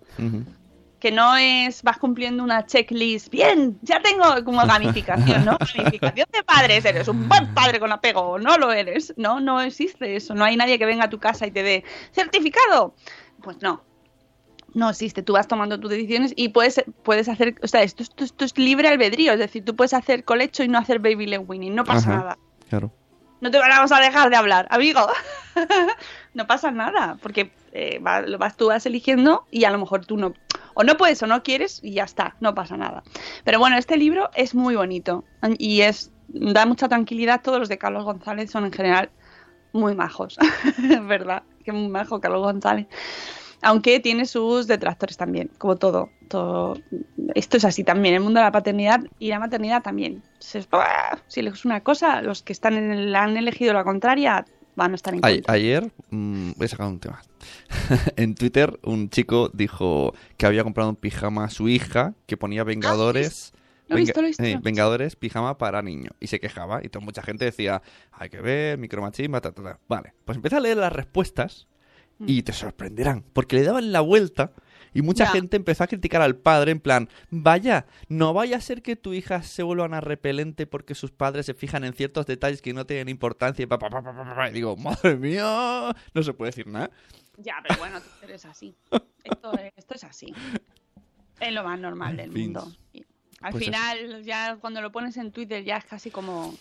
que no es vas cumpliendo una checklist, bien, ya tengo como [LAUGHS] gamificación, ¿no? Gamificación de padres, eres un buen padre con apego, o no lo eres, no, no existe eso, no hay nadie que venga a tu casa y te dé certificado, pues no, no existe, tú vas tomando tus decisiones y puedes, puedes hacer, o sea, esto, esto, esto es libre albedrío, es decir, tú puedes hacer colecho y no hacer baby led winning, no pasa Ajá. nada. Claro. No te vamos a dejar de hablar, amigo. [LAUGHS] no pasa nada, porque eh, va- lo vas, tú vas eligiendo y a lo mejor tú no, o no puedes o no quieres y ya está, no pasa nada. Pero bueno, este libro es muy bonito y es da mucha tranquilidad. Todos los de Carlos González son en general muy majos, es [LAUGHS] verdad, que muy majo Carlos González. Aunque tiene sus detractores también, como todo, todo. Esto es así también, el mundo de la paternidad y la maternidad también. Se-. Si es una cosa, los que están en el- han elegido la contraria van a estar en A- contra. ayer mm, voy a sacar un tema. [LAUGHS] en Twitter un chico dijo que había comprado un pijama a su hija que ponía Vengadores. Ah, Lo he visto, lo he visto. eh, Vengadores, pijama para niño. Y se quejaba. Y toda mucha gente decía, hay que ver, micromachismo, ta, ta, ta. Vale, pues empieza a leer las respuestas y te sorprenderán. Porque le daban la vuelta y mucha Ya. gente empezó a criticar al padre en plan, vaya, no vaya a ser que tu hija se vuelva una repelente porque sus padres se fijan en ciertos detalles que no tienen importancia. Y, pa, pa, pa, pa, pa, pa. Y digo, madre mía, no se puede decir nada. Ya, pero bueno, eres así. Esto, esto es así. Es lo más normal del fin. mundo. Al Pues final, ya cuando lo pones en Twitter, ya es casi como.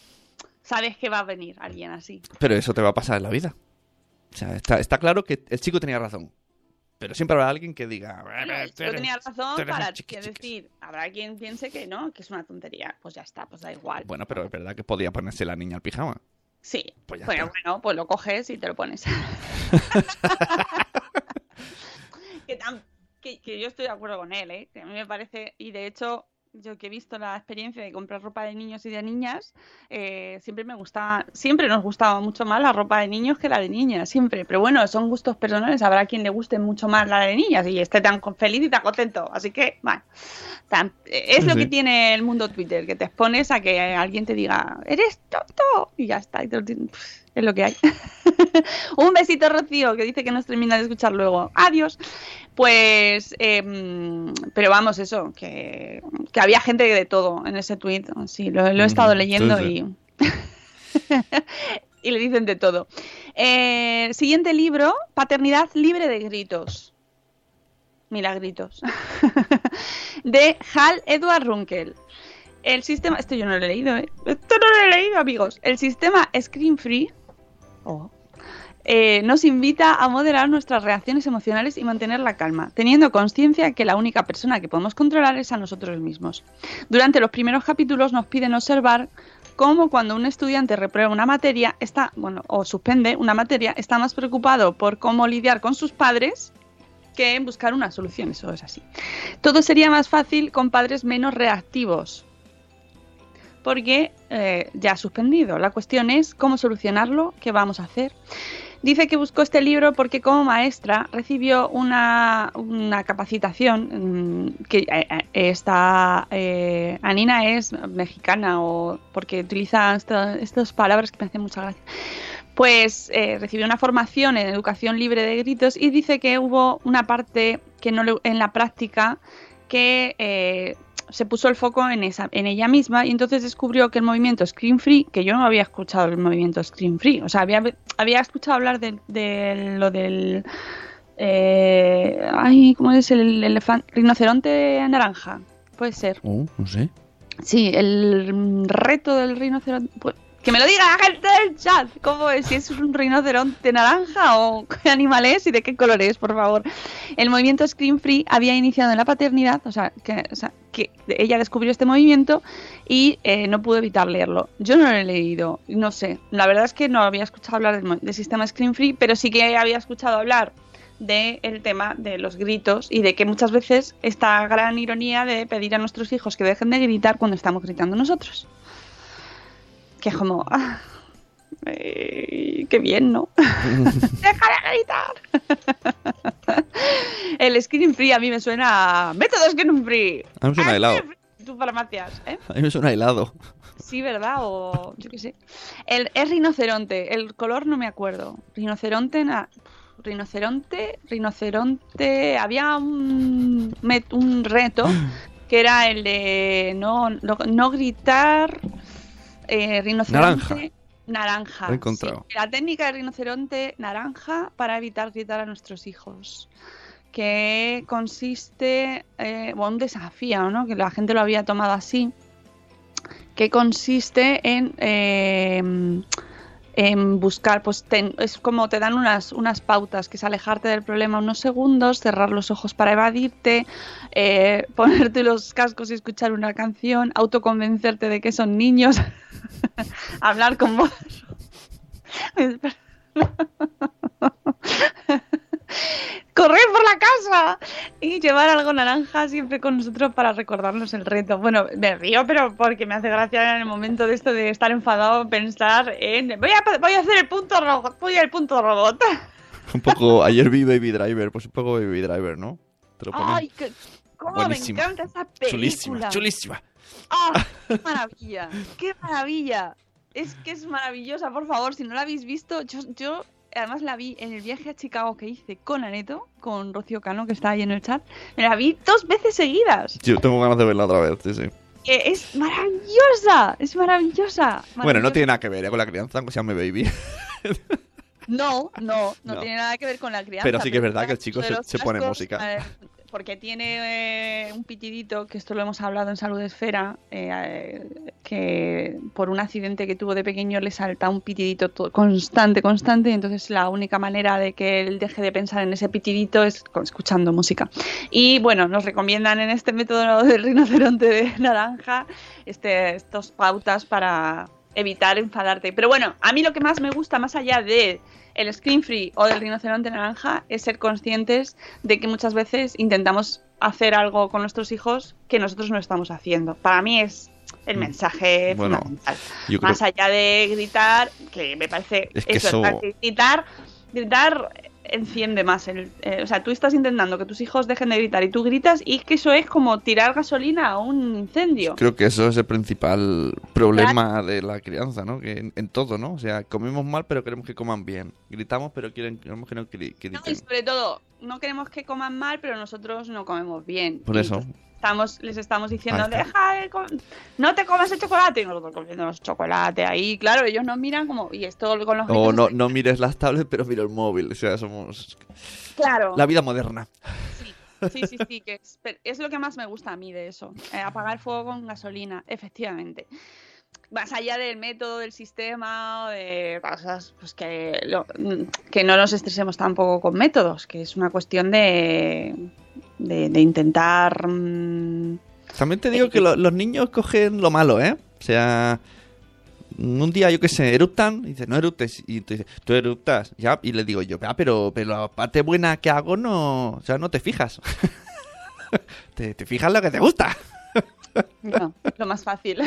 Sabes que va a venir alguien así. Pero eso te va a pasar en la vida. O sea, está, está claro que el chico tenía razón. Pero siempre habrá alguien que diga... Bueno, "Eh, el tú chico eres- tenía razón para chiqui que chiquis". decir, habrá quien piense que no, que es una tontería. Pues ya está, pues da igual. Bueno, pero es verdad que podía ponerse la niña al pijama. Sí, Pues ya pero está. bueno, pues lo coges y te lo pones. [LAUGHS] que, que yo estoy de acuerdo con él, ¿eh? Que a mí me parece, y de hecho, yo que he visto la experiencia de comprar ropa de niños y de niñas, eh, siempre me gustaba, siempre nos gustaba mucho más la ropa de niños que la de niñas, siempre. Pero bueno, son gustos personales, habrá quien le guste mucho más la de niñas y esté tan feliz y tan contento. Así que, bueno, tan- es Sí, lo sí. que tiene el mundo Twitter, que te expones a que alguien te diga, eres tonto, y ya está. y te lo tien- pff, es lo que hay. [LAUGHS] Un besito, Rocío, que dice que nos termina de escuchar luego. Adiós. Pues, em, pero vamos, eso, que, que había gente de todo en ese tweet. Sí, lo, lo he estado Mm, leyendo sí, y. [LAUGHS] y le dicen de todo. Eh, siguiente libro: Paternidad libre de gritos. milagritos. [LAUGHS] de Hal Edward Runkel. El sistema, esto yo no lo he leído, ¿eh? Esto no lo he leído, amigos. El sistema Screen Free oh, eh, nos invita a moderar nuestras reacciones emocionales y mantener la calma, teniendo conciencia que la única persona que podemos controlar es a nosotros mismos. Durante los primeros capítulos nos piden observar cómo cuando un estudiante reprueba una materia está, bueno, o suspende una materia, está más preocupado por cómo lidiar con sus padres que en buscar una solución. Eso es así. Todo sería más fácil con padres menos reactivos. Porque eh, ya ha suspendido. La cuestión es cómo solucionarlo, qué vamos a hacer. Dice que buscó este libro porque como maestra recibió una, una capacitación mm, que eh, eh, está eh, Anina es mexicana o porque utiliza esta- estas palabras que me hacen mucha gracia. Pues recibió una formación en educación libre de gritos y dice que hubo una parte que no en la práctica que se puso el foco en, esa, en ella misma y entonces descubrió que el movimiento Screen Free, que yo no había escuchado el movimiento Screen Free, o sea, había, había escuchado hablar de, de lo del... eh, ay, ¿cómo es el elefante? Rinoceronte naranja, puede ser. Oh, no sé. Sí, el reto del rinoceronte. pues, que me lo diga la gente del chat. ¿Cómo es? Si es un rinoceronte naranja o qué animal es y de qué color es, por favor. El movimiento Screen Free había iniciado en la paternidad, o sea, que, o sea, que ella descubrió este movimiento y eh, no pudo evitar leerlo. Yo no lo he leído, no sé. La verdad es que no había escuchado hablar del sistema Screen Free, pero sí que había escuchado hablar del tema de los gritos y de que muchas veces esta gran ironía de pedir a nuestros hijos que dejen de gritar cuando estamos gritando nosotros. Que es como... ah, eh, qué bien, ¿no? [LAUGHS] ¡Deja de gritar! El Screen Free a mí me suena a método Screen Free. A mí me suena a helado. Tus farmacias, ¿eh? A mí me suena a helado. Sí, ¿verdad? O yo qué sé. El, es rinoceronte. El color no me acuerdo. Rinoceronte. na- Rinoceronte. Rinoceronte. Había un, met- un reto [GASPS] que era el de no, no, no gritar. Eh, rinoceronte. Naranja. Naranja. He encontrado. sí. La técnica de rinoceronte naranja para evitar gritar a nuestros hijos que consiste, eh, bueno, un desafío, ¿no? Que la gente lo había tomado así, que consiste en, eh, en buscar, pues es como te dan unas, unas pautas, que es alejarte del problema unos segundos, cerrar los ojos para evadirte, eh, [LAUGHS] ponerte los cascos y escuchar una canción, autoconvencerte de que son niños, [LAUGHS] hablar con voz. [LAUGHS] correr por la casa y llevar algo naranja siempre con nosotros para recordarnos el reto. Bueno, me río, pero porque me hace gracia en el momento de esto de estar enfadado pensar en voy a, voy a hacer el punto robot, voy al punto robot. Un poco. Ayer vi Baby Driver, pues un poco Baby Driver, ¿no? Te lo. Ay, qué, cómo Buenísima. me encanta esa película. chulísima, chulísima. ¡Ah! [LAUGHS] ¡Qué maravilla! ¡Qué maravilla! Es que es maravillosa, por favor, si no la habéis visto, yo, yo además la vi en el viaje a Chicago que hice con Aneto, con Rocío Cano, que está ahí en el chat, me la vi dos veces seguidas. Yo tengo ganas de verla otra vez, sí, sí. Eh, es maravillosa, es maravillosa. Bueno, no tiene nada que ver ¿eh? con la crianza, aunque se llame Baby. [LAUGHS] [LAUGHS] No, no, no, No. tiene nada que ver con la crianza. Pero sí que es verdad que el chico se- se pone música. eh, porque tiene eh, un pitidito, que esto lo hemos hablado en Salud Esfera, eh, eh, que por un accidente que tuvo de pequeño le salta un pitidito to- constante, constante, y entonces la única manera de que él deje de pensar en ese pitidito es escuchando música. Y bueno, nos recomiendan en este método del rinoceronte de [LAUGHS] naranja este, estos pautas para evitar enfadarte. Pero bueno, a mí lo que más me gusta, más allá de el screen free o del rinoceronte naranja, es ser conscientes de que muchas veces intentamos hacer algo con nuestros hijos que nosotros no estamos haciendo. Para mí es el mensaje Mm. Bueno, fundamental. Yo creo Más allá de gritar, que me parece Es que eso, eso- gritar, gritar enciende más el, eh, o sea, tú estás intentando que tus hijos dejen de gritar y tú gritas y que eso es como tirar gasolina a un incendio. Creo que eso es el principal problema de la crianza, ¿no? Que en, en todo, ¿no? O sea, comemos mal, pero queremos que coman bien. Gritamos, pero quieren, queremos que no gri- que No, y griten. sobre todo, no queremos que coman mal, pero nosotros no comemos bien. Por eso. Estamos, les estamos diciendo, deja de no te comas el chocolate. Y nosotros comiendo chocolate ahí. Claro, ellos nos miran como, y esto con los O no, no mires las tablets, pero mira el móvil. O sea, somos Claro. la vida moderna. Sí, sí, sí, que es, pero es lo que más me gusta a mí de eso. eh, apagar fuego con gasolina, efectivamente. Más allá del método, del sistema, de cosas, pues que, lo- que no nos estresemos tampoco con métodos, que es una cuestión de, de, de intentar... mm, También te digo que lo- los niños cogen lo malo, ¿eh? O sea, un día, yo qué sé, eruptan, y dices, no eruptes, y tú dices, tú eruptas, ya, y le digo yo, "Ah, pero, pero la parte buena que hago no, o sea, no te fijas. [LAUGHS] te, te fijas lo que te gusta. [LAUGHS] No, lo más fácil. [LAUGHS]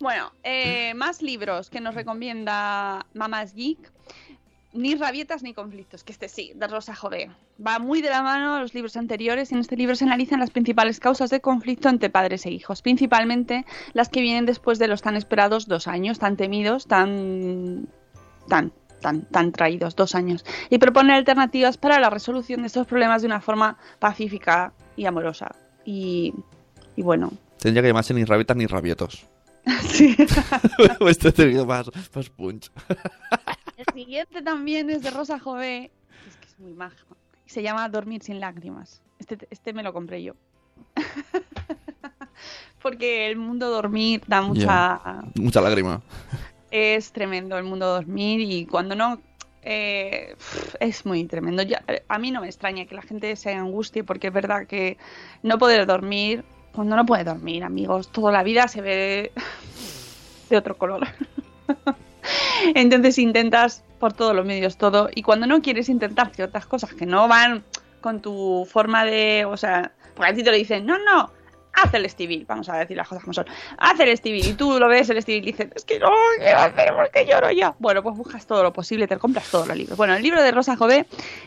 bueno, eh, más libros que nos recomienda Mamás Geek. Ni rabietas ni conflictos, que este sí, de Rosa Jové. Va muy de la mano a los libros anteriores y en este libro se analizan las principales causas de conflicto entre padres e hijos, principalmente las que vienen después de los tan esperados dos años, tan temidos, tan... tan tan, tan traídos, dos años, y propone alternativas para la resolución de estos problemas de una forma pacífica y amorosa. Y, y bueno, Tendría que llamarse ni rabietas ni rabietos. [LAUGHS] sí. [LAUGHS] Esto tendría más, más punch. El siguiente también es de Rosa Jové, que es que es muy maja, se llama Dormir sin lágrimas. Este, este me lo compré yo. [LAUGHS] Porque el mundo dormir da mucha... Mucha lágrima. Es tremendo el mundo dormir y cuando no... eh, es muy tremendo. Ya- a mí no me extraña que la gente se angustie porque es verdad que no poder dormir, cuando no puede dormir, amigos, toda la vida se ve [LAUGHS] de otro color. [LAUGHS] [LAUGHS] Entonces intentas por todos los medios todo y cuando no quieres intentar ciertas cosas que no van con tu forma de, o sea, porque a ti te lo dicen, no, no, haz el Stevie, vamos a decir las cosas como son, haz el Stevie y tú lo ves el Stevie y dices, es que no quiero hacer porque lloro ya. Bueno, pues buscas todo lo posible, te compras todos los libros. Bueno, el libro de Rosa Jové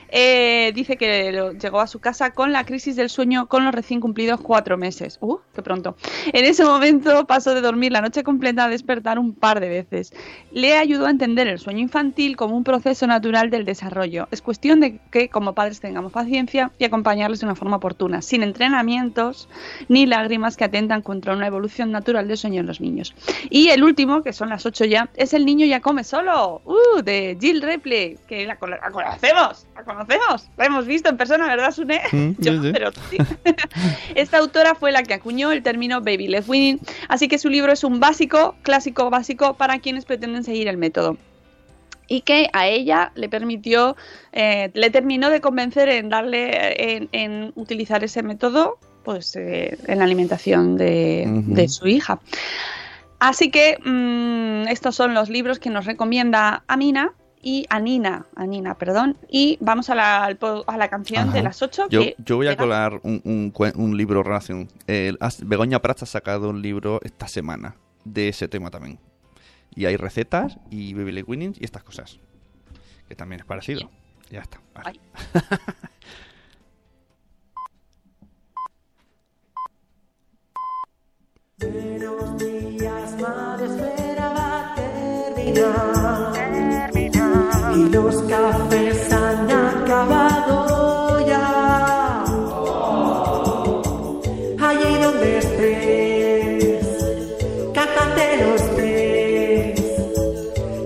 eh, dice que llegó a su casa con la crisis del sueño con los recién cumplidos cuatro meses. ¡Uh, qué pronto! En ese momento pasó de dormir la noche completa a despertar un par de veces. Le ayudó a entender el sueño infantil como un proceso natural del desarrollo. Es cuestión de que como padres tengamos paciencia y acompañarles de una forma oportuna, sin entrenamientos ni lágrimas que atentan contra una evolución natural del sueño en los niños. Y el último, que son las ocho ya, es El niño ya come solo, ¡Uh! de Jill Ripley, que la, cono- la conocemos, la conocemos, la hemos visto en persona, ¿verdad, Sune? Mm, [LAUGHS] Yo, sí, pero sí. [LAUGHS] Esta autora fue la que acuñó el término baby led winning, así que su libro es un básico, clásico básico para quienes pretenden seguir el método. Y que a ella le permitió, eh, le terminó de convencer en darle, eh, en, en utilizar ese método, pues eh, en la alimentación de, Ujú. de su hija. Así que mm, estos son los libros que nos recomienda Amina y Anina, Anina, perdón. Y vamos a la, a la canción Ajá. de las 8. Yo, yo voy a colar un, un, un libro relación. El- has- Begoña Prats ha sacado un libro esta semana de ese tema también. Y hay recetas y baby winnings y estas cosas. Que también es parecido. Ya está. vale. [LAUGHS] Y los cafés han acabado ya. Allí donde estés, cántate los tres.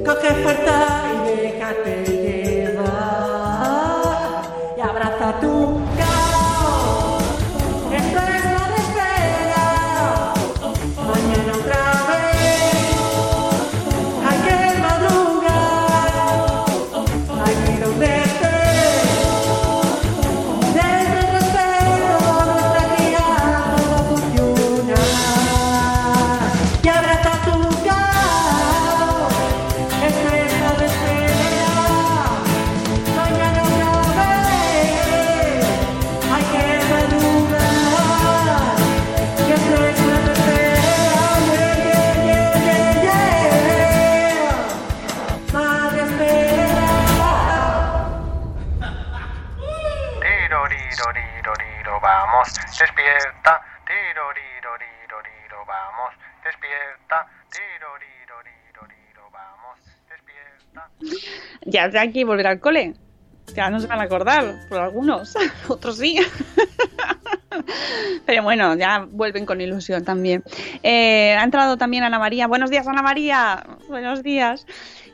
Coge fuerza y déjate llevar. Y abraza tu Ya de aquí volver al cole. Ya no se van a acordar, por algunos, [LAUGHS] otros sí. [LAUGHS] Pero bueno, ya vuelven con ilusión también. Eh, ha entrado también Ana María. Buenos días, Ana María. Buenos días.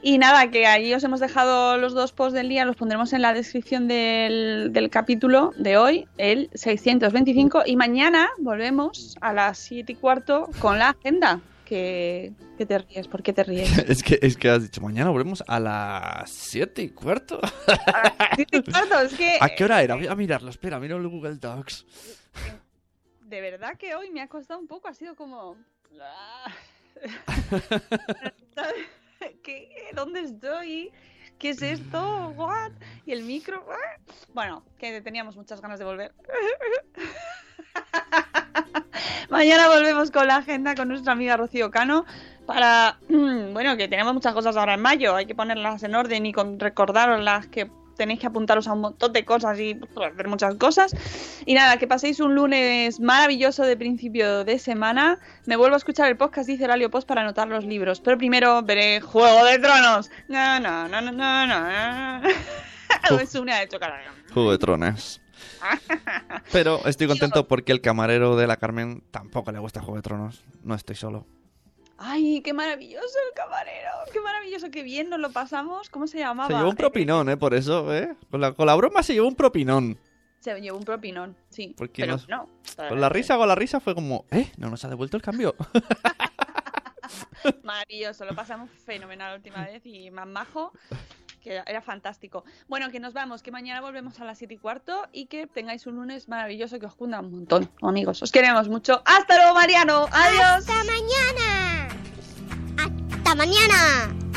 Y nada, que ahí os hemos dejado los dos posts del día, los pondremos en la descripción del, del capítulo de hoy, el 625. Y mañana volvemos a las 7 y cuarto con la agenda. Que, que te ríes, ¿por qué te ríes? [LAUGHS] Es que, es que has dicho, mañana volvemos a las 7 y cuarto. [LAUGHS] Siete y cuarto, es que ¿A qué hora era? Voy a mirarlo, espera, miro el Google Docs. de verdad que hoy me ha costado un poco, ha sido como... ah. [LAUGHS] ¿Qué? ¿Dónde estoy? ¿Qué es esto? ¿What? ¿Y el micro? Bueno, que teníamos muchas ganas de volver. [LAUGHS] Mañana volvemos con la agenda con nuestra amiga Rocío Cano para, [CLEARS THROAT] bueno, que tenemos muchas cosas ahora en mayo, hay que ponerlas en orden y con recordaros las que tenéis que apuntaros a un montón de cosas y pues, hacer muchas cosas. Y nada, que paséis un lunes maravilloso de principio de semana. Me vuelvo a escuchar el podcast, dice Horario Post, para anotar los libros. Pero primero veré Juego de Tronos. No, no, no, no, no, no. Es una de chocolate. Juego de Tronos. [LAUGHS] Pero estoy contento porque el camarero de la Carmen tampoco le gusta Juego de Tronos. No estoy solo. Ay, qué maravilloso el camarero. Qué maravilloso, qué bien nos lo pasamos. ¿Cómo se llamaba? Se llevó un propinón, ¿eh? Por eso, ¿eh? Con la, con la broma se llevó un propinón. Se llevó un propinón, sí. Porque Pero nos- no. Con la risa, con la risa fue como, ¿eh? No nos ha devuelto el cambio. [LAUGHS] Maravilloso, lo pasamos fenomenal la última vez y más majo, era fantástico. Bueno, que nos vamos, que mañana volvemos a las 7 y cuarto y que tengáis un lunes maravilloso que os cunda un montón, amigos. Os queremos mucho. ¡Hasta luego, Mariano! ¡Adiós! ¡Hasta mañana! ¡Hasta mañana!